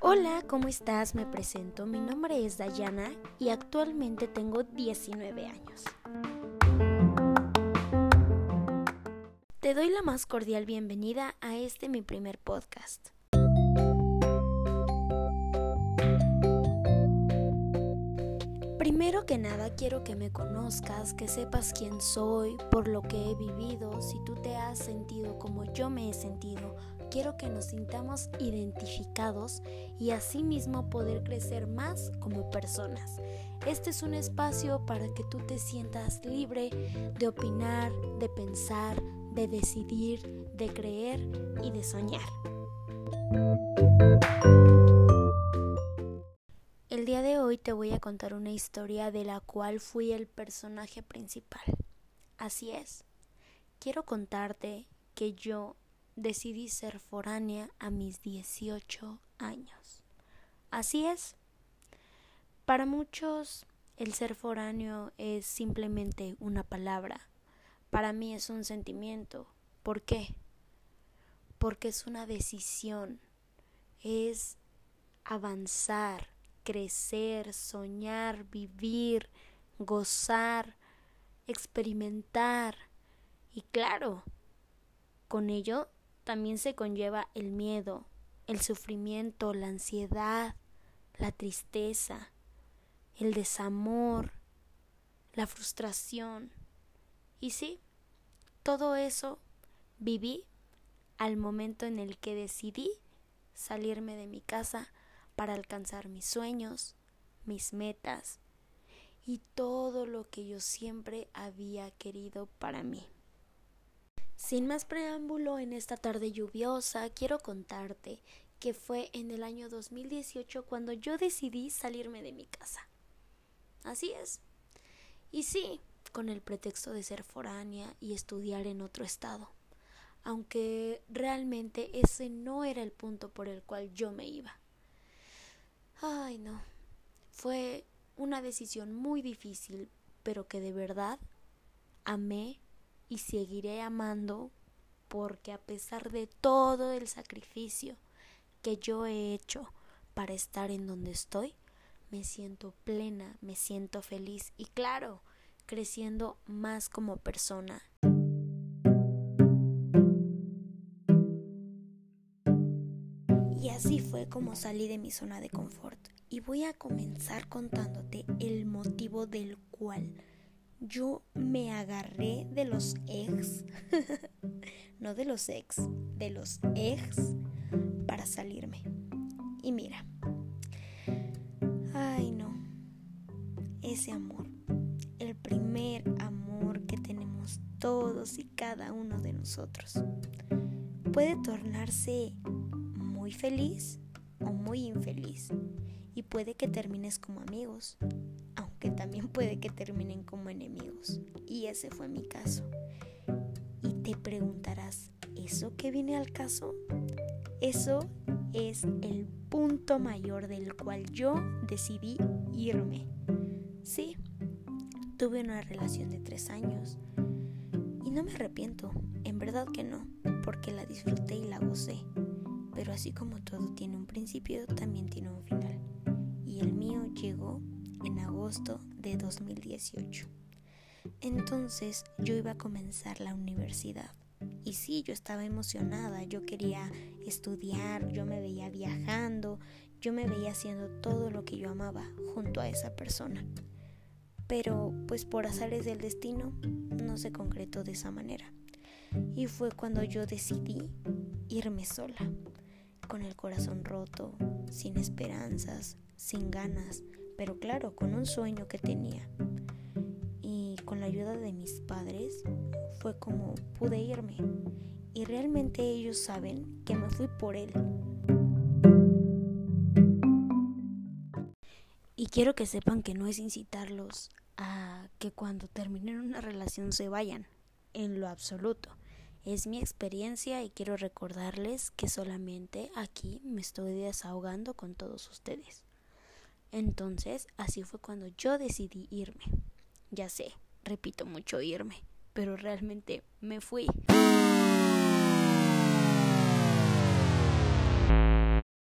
Hola, ¿cómo estás? Me presento. Mi nombre es Dayana y actualmente tengo 19 años. Te doy la más cordial bienvenida a este mi primer podcast. Primero que nada quiero que me conozcas, que sepas quién soy, por lo que he vivido, si tú te has sentido como yo me he sentido, quiero que nos sintamos identificados y asimismo poder crecer más como personas. Este es un espacio para que tú te sientas libre de opinar, de pensar, de decidir, de creer y de soñar. Te voy a contar una historia de la cual fui el personaje principal. Así es, quiero contarte que yo decidí ser foránea a mis 18 años. Así es. Para muchos el ser foráneo es simplemente una palabra. Para mí es un sentimiento. ¿Por qué? Porque es una decisión. Es avanzar, crecer, soñar, vivir, gozar, experimentar. Y claro, con ello también se conlleva el miedo, el sufrimiento, la ansiedad, la tristeza, el desamor, la frustración. Y sí, todo eso viví al momento en el que decidí salirme de mi casa para alcanzar mis sueños, mis metas y todo lo que yo siempre había querido para mí. Sin más preámbulo, en esta tarde lluviosa quiero contarte que fue en el año 2018 cuando yo decidí salirme de mi casa. Así es. Y sí, con el pretexto de ser foránea y estudiar en otro estado, aunque realmente ese no era el punto por el cual yo me iba. Ay, no. Fue una decisión muy difícil, pero que de verdad amé y seguiré amando porque a pesar de todo el sacrificio que yo he hecho para estar en donde estoy, me siento plena, me siento feliz y claro, creciendo más como persona. Así fue como salí de mi zona de confort. Y voy a comenzar contándote el motivo del cual yo me agarré de los ex, no de los ex, de los ex para salirme. Y mira, ay no, ese amor, el primer amor que tenemos todos y cada uno de nosotros, puede tornarse muy feliz o muy infeliz y puede que termines como amigos que también puede que terminen como enemigos. Y ese fue mi caso. Y te preguntarás, ¿eso qué viene al caso? Eso es el punto mayor del cual yo decidí irme. Sí, tuve una relación de tres años y no me arrepiento, en verdad que no, porque la disfruté y la gocé. Pero así como todo tiene un principio, también tiene un final. Y el mío llegó en agosto de 2018. Entonces yo iba a comenzar la universidad. Y sí, yo estaba emocionada, yo quería estudiar, yo me veía viajando, yo me veía haciendo todo lo que yo amaba junto a esa persona. Pero pues por azares del destino no se concretó de esa manera. Y fue cuando yo decidí irme sola, con el corazón roto, sin esperanzas, sin ganas, pero claro, con un sueño que tenía. Y con la ayuda de mis padres fue como pude irme. Y realmente ellos saben que me fui por él. Y quiero que sepan que no es incitarlos a que cuando terminen una relación se vayan, en lo absoluto. Es mi experiencia y quiero recordarles que solamente aquí me estoy desahogando con todos ustedes. Entonces, así fue cuando yo decidí irme. Ya sé, repito mucho irme, pero realmente me fui.